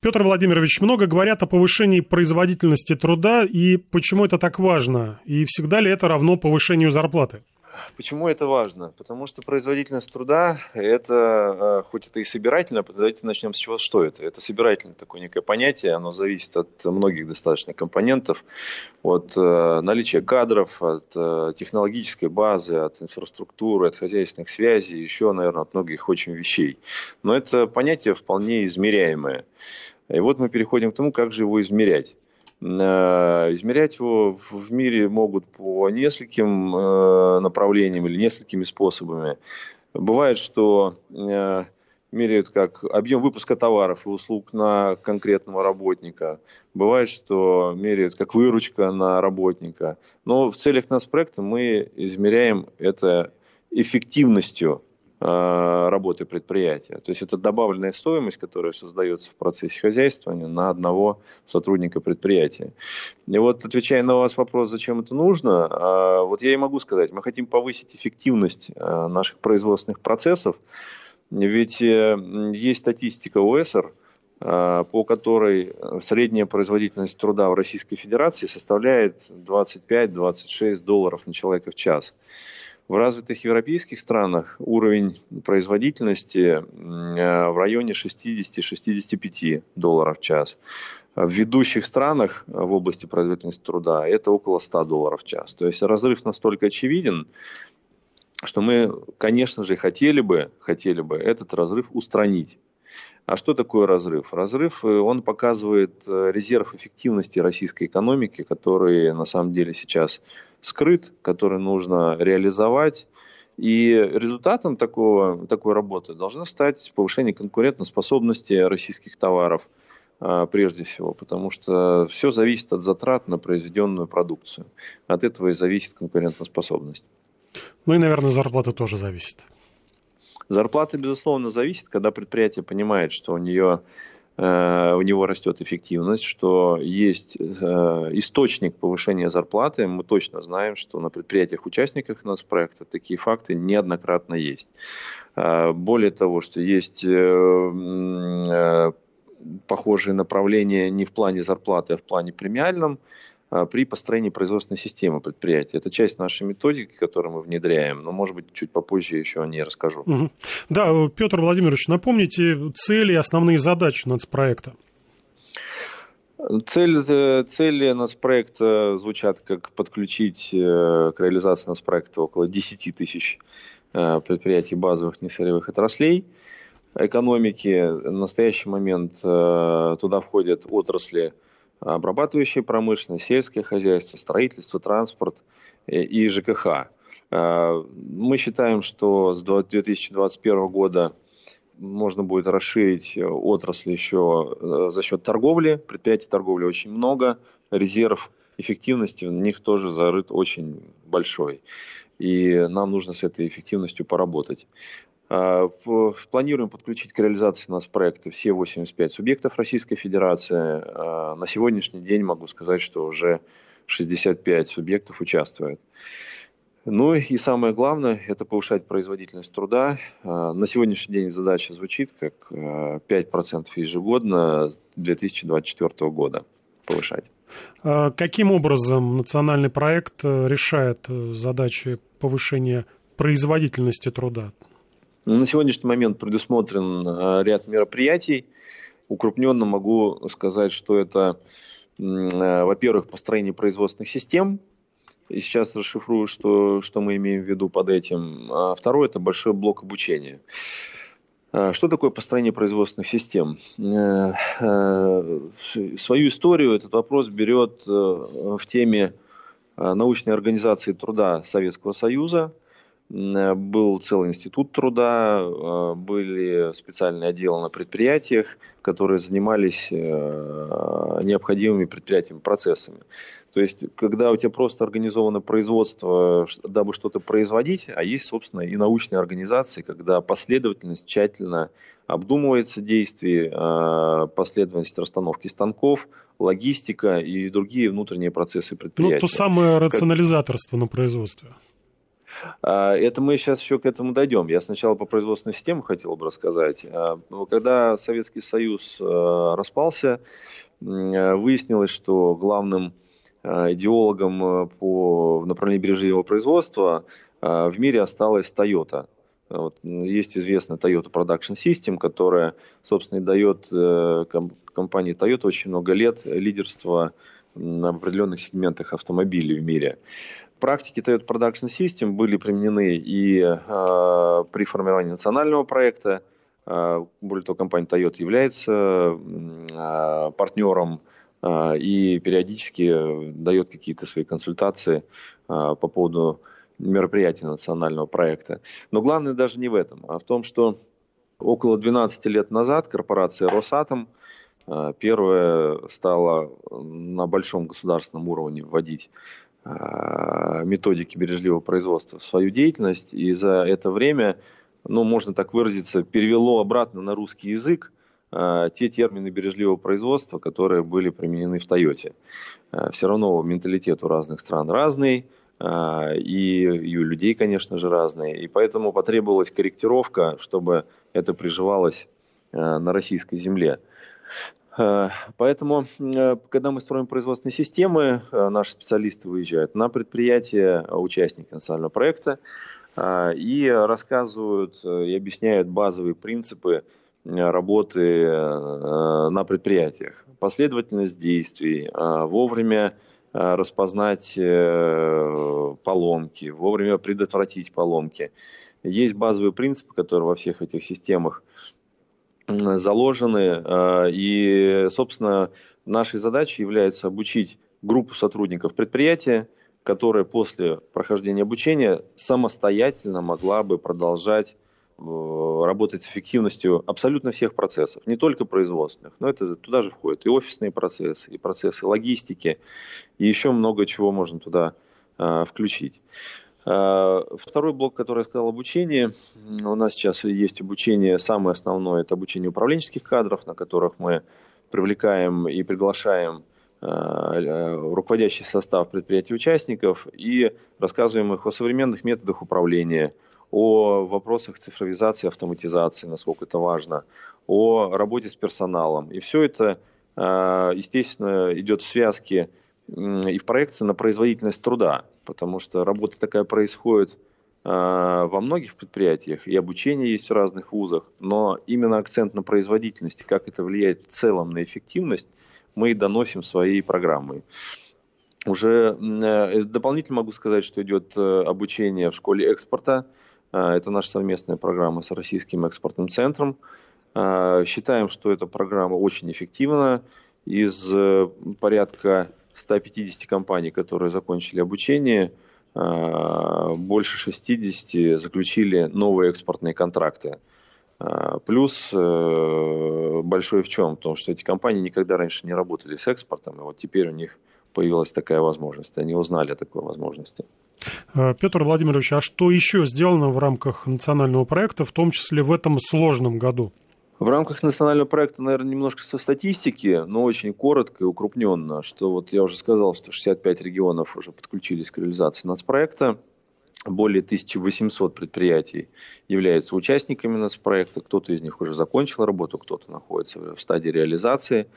Петр Владимирович, много говорят о повышении производительности труда и почему это так важно? И всегда ли это равно повышению зарплаты? Почему это важно? Потому что производительность труда, это, э, хоть это и собирательно, давайте начнем с чего, что это. Это собирательное такое некое понятие, оно зависит от многих достаточно компонентов, от э, наличия кадров, от э, технологической базы, от инфраструктуры, от хозяйственных связей, еще, наверное, от многих очень вещей. Но это понятие вполне измеряемое. И вот мы переходим к тому, как же его измерять. Э, измерять его в мире могут по нескольким э, направлениям или несколькими способами. Бывает, что э, меряют как объем выпуска товаров и услуг на конкретного работника. Бывает, что меряют как выручка на работника. Но в целях нас проекта мы измеряем это эффективностью работы предприятия. То есть это добавленная стоимость, которая создается в процессе хозяйствования на одного сотрудника предприятия. И вот отвечая на вас вопрос, зачем это нужно, э, вот я и могу сказать, мы хотим повысить эффективность э, наших производственных процессов, ведь есть статистика ОСР, по которой средняя производительность труда в Российской Федерации составляет 25-26 долларов на человека в час. В развитых европейских странах уровень производительности э, в районе 60-65 долларов в час. В ведущих странах э, в области производительности труда это около 100 долларов в час. То есть разрыв настолько очевиден, что мы, конечно же, хотели бы, хотели бы этот разрыв устранить. А что такое разрыв? Разрыв, э, он показывает э, резерв эффективности российской экономики, который на самом деле сейчас скрыт, который нужно реализовать. И результатом такого, такой работы должно стать повышение конкурентоспособности российских товаров а, прежде всего, потому что все зависит от затрат на произведенную продукцию. От этого и зависит конкурентоспособность. Ну и, наверное, зарплата тоже зависит. Зарплата, безусловно, зависит, когда предприятие понимает, что у нее э, у него растет эффективность, что есть э, источник повышения зарплаты. Мы точно знаем, что на предприятиях-участниках нас проекта такие факты неоднократно есть. Э, более того, что есть похожие направления не в плане зарплаты, а в плане премиальном. А, при построении производственной системы предприятия. Это часть нашей методики, которую мы внедряем, но, может быть, чуть попозже еще о ней расскажу. Угу. Да, Петр Владимирович, напомните цели и основные задачи нацпроекта. Цель, цели нацпроекта звучат как подключить э, к реализации нацпроекта около 10 тысяч э, предприятий базовых несырьевых отраслей экономики. В настоящий момент э, туда входят отрасли обрабатывающая промышленность, сельское хозяйство, строительство, транспорт э, и ЖКХ. Э, мы считаем, что с 2021 года можно будет расширить отрасль еще за счет торговли. Предприятий торговли очень много, резерв эффективности в них тоже зарыт очень большой. И нам нужно с этой эффективностью поработать. А, планируем подключить к реализации нас проекта все 85 субъектов Российской Федерации. А, на сегодняшний день могу сказать, что уже 65 субъектов участвуют. Ну и самое главное, это повышать производительность труда. А, на сегодняшний день задача звучит как 5% ежегодно с 2024 года повышать. Каким образом национальный проект э, решает э, задачи повышения производительности труда? На сегодняшний момент предусмотрен э, ряд мероприятий. Укрупненно могу сказать, что это, э, во-первых, построение производственных систем. И сейчас расшифрую, что, что мы имеем в виду под этим. А второе – это большой блок обучения. Э, что такое построение производственных систем? Свою историю этот вопрос берет в теме научной организации труда Советского Союза – Э, был целый институт труда, э, были специальные отделы на предприятиях, которые занимались э, необходимыми предприятиями, процессами. То есть, когда у тебя просто организовано производство, дабы что-то производить, а есть, собственно, и научные организации, когда последовательность тщательно обдумывается действий, последовательность расстановки станков, логистика и другие внутренние процессы предприятия. Ну, то самое рационализаторство на производстве. А, это мы сейчас еще к этому дойдем. Я сначала по производственной системе хотел бы рассказать. А, когда Советский Союз распался, выяснилось, что главным идеологом по направлению бережливого производства в мире осталась Toyota. Вот, есть известная Toyota Production System, которая, собственно, и дает э, компании Toyota очень много лет лидерства на определенных сегментах автомобилей в мире. Практики Toyota Production System были применены и э, при формировании национального проекта. Э, более того, компания Toyota является э, партнером э, и периодически дает какие-то свои консультации э, по поводу мероприятия национального проекта. Но главное даже не в этом, а в том, что около 12 лет назад корпорация «Росатом» первая стала на большом государственном уровне вводить методики бережливого производства в свою деятельность, и за это время, ну, можно так выразиться, перевело обратно на русский язык э, те термины бережливого производства, которые были применены в Тойоте. Все равно менталитет у разных стран разный, а, и, у людей, конечно же, разные. И поэтому потребовалась корректировка, чтобы это приживалось а, на российской земле. А, поэтому, когда мы строим производственные системы, наши специалисты выезжают на предприятия, участники национального проекта, и рассказывают и объясняют базовые принципы работы на предприятиях. Последовательность действий, вовремя Э, распознать э, поломки, вовремя предотвратить поломки. Есть базовые принципы, которые во всех этих системах заложены. Э, и, собственно, нашей задачей является обучить группу сотрудников предприятия, которая после прохождения обучения самостоятельно могла бы продолжать Э, работать с эффективностью абсолютно всех процессов, не только производственных, но это туда же входит и офисные процессы, и процессы логистики, и еще много чего можно туда э, включить. Э, второй блок, который я сказал, обучение. У нас сейчас есть обучение, самое основное, это обучение управленческих кадров, на которых мы привлекаем и приглашаем э, руководящий состав предприятий участников и рассказываем их о современных методах управления – о вопросах цифровизации, автоматизации, насколько это важно, о работе с персоналом. И все это, естественно, идет в связке и в проекции на производительность труда, потому что работа такая происходит а, во многих предприятиях, и обучение есть в разных вузах, но именно акцент на производительности, как это влияет в целом на эффективность, мы и доносим своей программой. Уже э, дополнительно могу сказать, что идет э, обучение в школе экспорта, это наша совместная программа с Российским экспортным центром. Считаем, что эта программа очень эффективна. Из э, порядка 150 компаний, которые закончили обучение, а, больше 60 заключили новые экспортные контракты. Плюс э, большой в чем? В том, что эти компании никогда раньше не работали с экспортом, и вот теперь у них появилась такая возможность. Они узнали о такой возможности. Э, Петр Владимирович, а что еще сделано в рамках национального проекта, в том числе в этом сложном году? В рамках национального проекта, наверное, немножко со статистики, но очень коротко и укрупненно, что вот я уже сказал, что 65 регионов уже подключились к реализации нацпроекта. Более 1800 предприятий являются участниками нацпроекта. Кто-то из них уже закончил работу, кто-то находится в стадии реализации.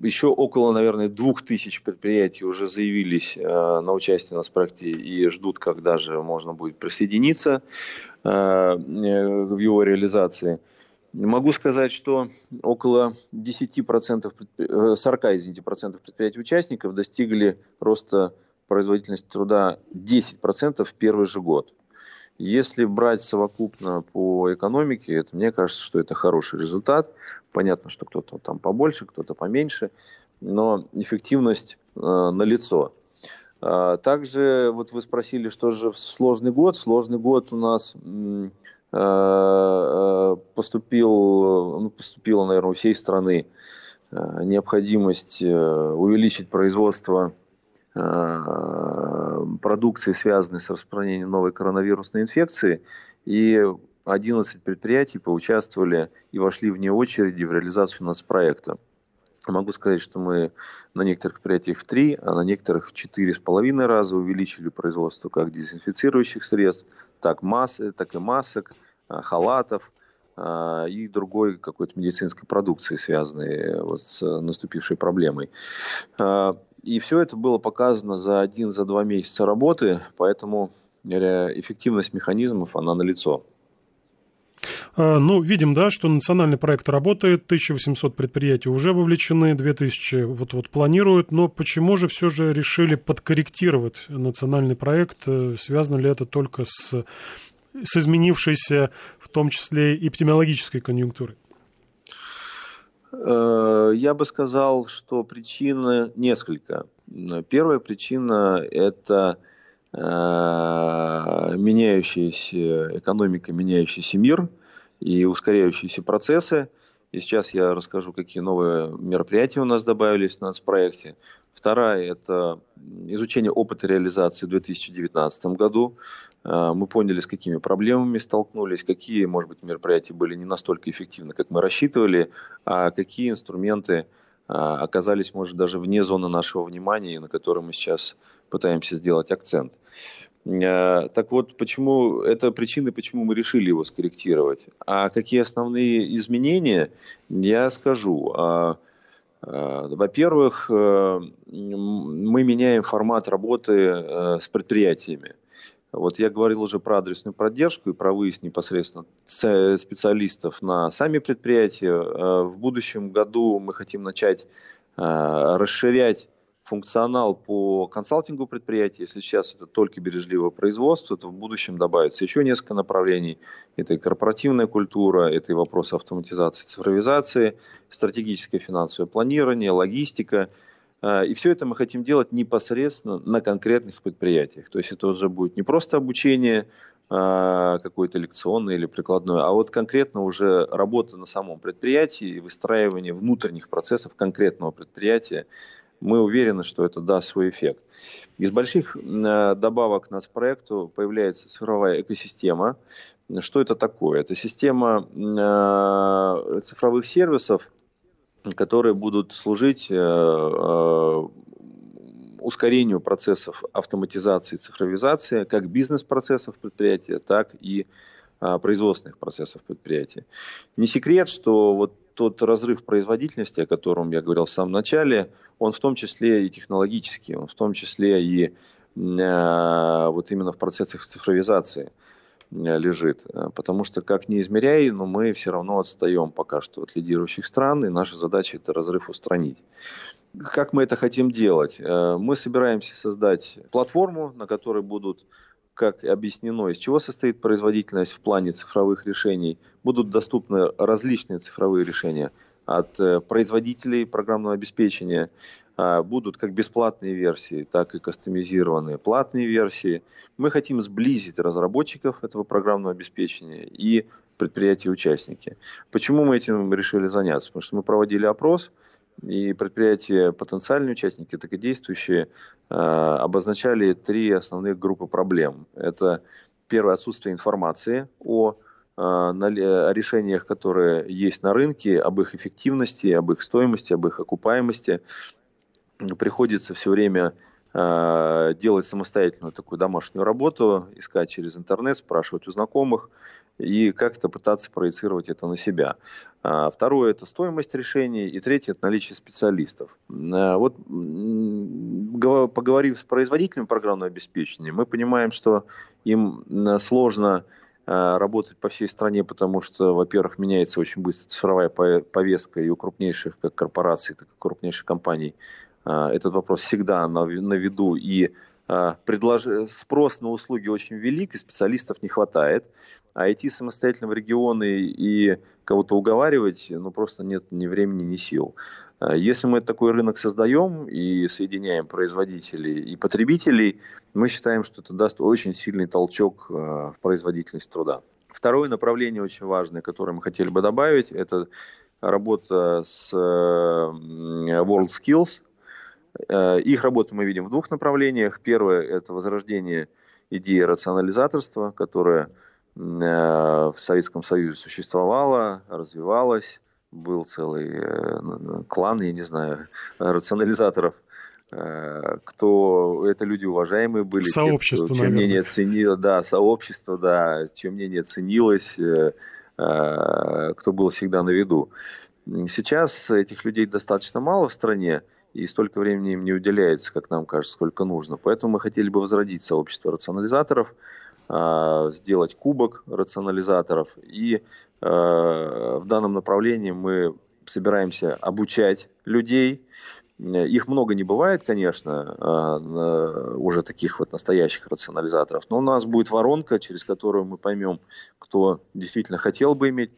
Еще около, наверное, двух тысяч предприятий уже заявились э, на участие на проекте и ждут, когда же можно будет присоединиться э, э, в его реализации. Могу сказать, что около 10%, 40 извините, процентов предприятий-участников достигли роста производительности труда 10% в первый же год. Если брать совокупно по экономике, это мне кажется, что это хороший результат. Понятно, что кто-то там побольше, кто-то поменьше, но эффективность э, налицо. А, также вот вы спросили, что же в сложный год. Сложный год у нас э, э, поступил, ну, поступила, наверное, у всей страны э, необходимость увеличить производство Э, продукции, связанной с распространением новой коронавирусной инфекции. И 11 предприятий поучаствовали и вошли вне очереди в реализацию нацпроекта. Могу сказать, что мы на некоторых предприятиях в три, а на некоторых в четыре с половиной раза увеличили производство как дезинфицирующих средств, так, массы, так и масок, а, халатов а, и другой какой-то медицинской продукции, связанной вот с наступившей проблемой. А, и все это было показано за один, за два месяца работы, поэтому эффективность механизмов, она налицо. А, ну, видим, да, что национальный проект работает, 1800 предприятий уже вовлечены, 2000 вот-вот планируют, но почему же все же решили подкорректировать национальный проект? Э, связано ли это только с, с изменившейся, в том числе, эпидемиологической конъюнктурой? Э, я бы сказал, что причин несколько. Первая причина – это э, меняющаяся экономика, меняющийся мир – и ускоряющиеся процессы. И сейчас я расскажу, какие новые мероприятия у нас добавились в нас в проекте. Вторая – это изучение опыта реализации в 2019 году. А, мы поняли, с какими проблемами столкнулись, какие, может быть, мероприятия были не настолько эффективны, как мы рассчитывали, а какие инструменты а, оказались, может, даже вне зоны нашего внимания, на которые мы сейчас пытаемся сделать акцент. Э, так вот, почему это причины, почему мы решили его скорректировать. А какие основные изменения, я скажу. А, а, во-первых, э, мы меняем формат работы э, с предприятиями. Вот я говорил уже про адресную поддержку и про выезд непосредственно специалистов на сами предприятия. В будущем году мы хотим начать расширять функционал по консалтингу предприятия. Если сейчас это только бережливое производство, то в будущем добавится еще несколько направлений. Это и корпоративная культура, это и вопросы автоматизации, цифровизации, стратегическое финансовое планирование, логистика. А, и все это мы хотим делать непосредственно на конкретных предприятиях. То есть это уже будет не просто обучение а, какое-то лекционное или прикладное, а вот конкретно уже работа на самом предприятии и выстраивание внутренних процессов конкретного предприятия мы уверены, что это даст свой эффект. Из больших э, добавок к нас проекту появляется цифровая экосистема. Что это такое? Это система э, цифровых сервисов, которые будут служить э, ускорению процессов автоматизации и цифровизации, как бизнес-процессов предприятия, так и производственных процессов предприятия. Не секрет, что вот тот разрыв производительности, о котором я говорил в самом начале, он в том числе и технологический, он в том числе и э, вот именно в процессах цифровизации э, лежит. Потому что, как не измеряй, но мы все равно отстаем пока что от лидирующих стран, и наша задача это разрыв устранить. Как мы это хотим делать? Мы собираемся создать платформу, на которой будут как объяснено, из чего состоит производительность в плане цифровых решений, будут доступны различные цифровые решения от э, производителей программного обеспечения, а, будут как бесплатные версии, так и кастомизированные платные версии. Мы хотим сблизить разработчиков этого программного обеспечения и предприятия-участники. Почему мы этим решили заняться? Потому что мы проводили опрос, и предприятия, потенциальные участники, так и действующие, а, обозначали три основных группы проблем. Это первое отсутствие информации о, а, о решениях, которые есть на рынке, об их эффективности, об их стоимости, об их окупаемости. Приходится все время а, делать самостоятельную такую домашнюю работу, искать через интернет, спрашивать у знакомых и как-то пытаться проецировать это на себя. А, второе – это стоимость решений. И третье – это наличие специалистов. А, вот поговорив с производителями программного обеспечения, мы понимаем, что им сложно а, работать по всей стране, потому что, во-первых, меняется очень быстро цифровая повестка и у крупнейших как корпораций, так и крупнейших компаний. Этот вопрос всегда на виду, и а, предлож... спрос на услуги очень велик, и специалистов не хватает. А идти самостоятельно в регионы и кого-то уговаривать, ну, просто нет ни времени, ни сил. А, если мы такой рынок создаем и соединяем производителей и потребителей, мы считаем, что это даст очень сильный толчок а, в производительность труда. Второе направление очень важное, которое мы хотели бы добавить, это работа с WorldSkills, их работу мы видим в двух направлениях. Первое – это возрождение идеи рационализаторства, которая э, в Советском Союзе существовала, развивалась, был целый клан, я не знаю, рационализаторов – Э, кто это люди уважаемые были, сообщество, те, кто, чье мнение ценило, да, сообщество, да, чье мнение ценилось, э, э, кто был всегда на виду. Сейчас этих людей достаточно мало в стране, и столько времени им не уделяется, как нам кажется, сколько нужно. Поэтому мы хотели бы возродить сообщество рационализаторов, сделать кубок рационализаторов, и в данном направлении мы собираемся обучать людей, их много не бывает, конечно, а, уже таких вот настоящих рационализаторов, но у нас будет воронка, через которую мы поймем, кто действительно хотел бы иметь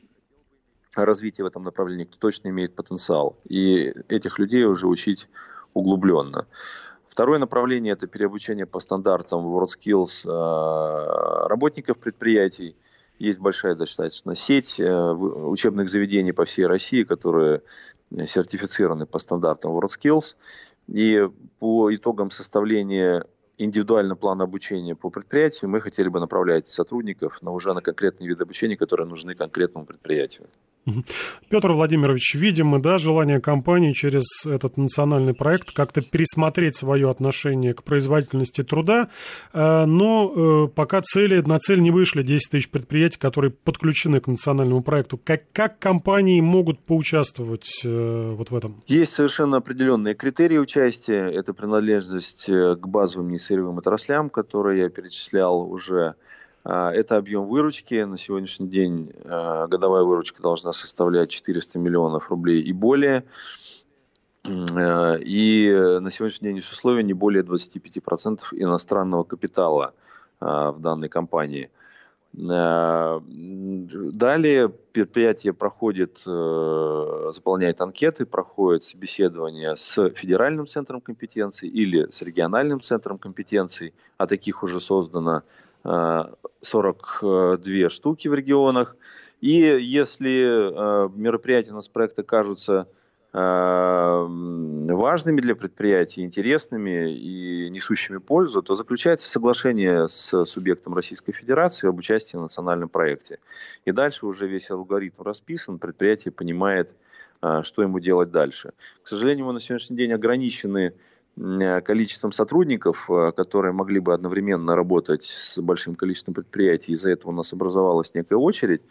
развитие в этом направлении, кто точно имеет потенциал. И этих людей уже учить углубленно. Второе направление – это переобучение по стандартам WorldSkills а, работников предприятий. Есть большая достаточно сеть э, учебных заведений по всей России, которые сертифицированы по стандартам WorldSkills. И по итогам составления индивидуального плана обучения по предприятию мы хотели бы направлять сотрудников на уже на конкретные виды обучения, которые нужны конкретному предприятию. Петр Владимирович, видим мы, да, желание компании через этот национальный проект как-то пересмотреть свое отношение к производительности труда, э, но э, пока цели, на цель не вышли 10 тысяч предприятий, которые подключены к национальному проекту. Как, как компании могут поучаствовать э, вот в этом? Есть совершенно определенные критерии участия. Это принадлежность к базовым несырьевым отраслям, которые я перечислял уже это объем выручки. На сегодняшний день а, годовая выручка должна составлять 400 миллионов рублей и более. А, и на сегодняшний день есть условия не более 25% иностранного капитала в данной компании. Далее предприятие проходит, э, заполняет анкеты, проходит собеседование с федеральным центром компетенций или с региональным центром компетенций, а таких уже создано 42 штуки в регионах. И если э, мероприятия у нас проекта кажутся э, важными для предприятий, интересными и несущими пользу, то заключается соглашение с субъектом Российской Федерации об участии в национальном проекте. И дальше уже весь алгоритм расписан, предприятие понимает, э, что ему делать дальше. К сожалению, мы на сегодняшний день ограничены Э, количеством сотрудников, э, которые могли бы одновременно работать с большим количеством предприятий. Из-за этого у нас образовалась некая очередь.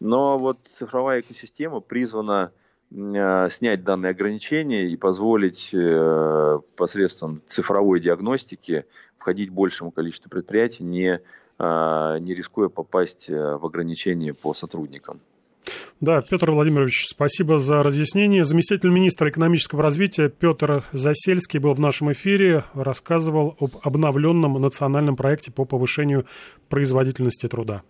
Но вот цифровая экосистема призвана э, снять данные ограничения и позволить посредством цифровой диагностики входить большему количеству предприятий, не, не рискуя попасть в ограничения по сотрудникам. Да, Петр Владимирович, спасибо за разъяснение. Заместитель министра экономического развития Петр Засельский был в нашем эфире, рассказывал об обновленном национальном проекте по повышению производительности труда.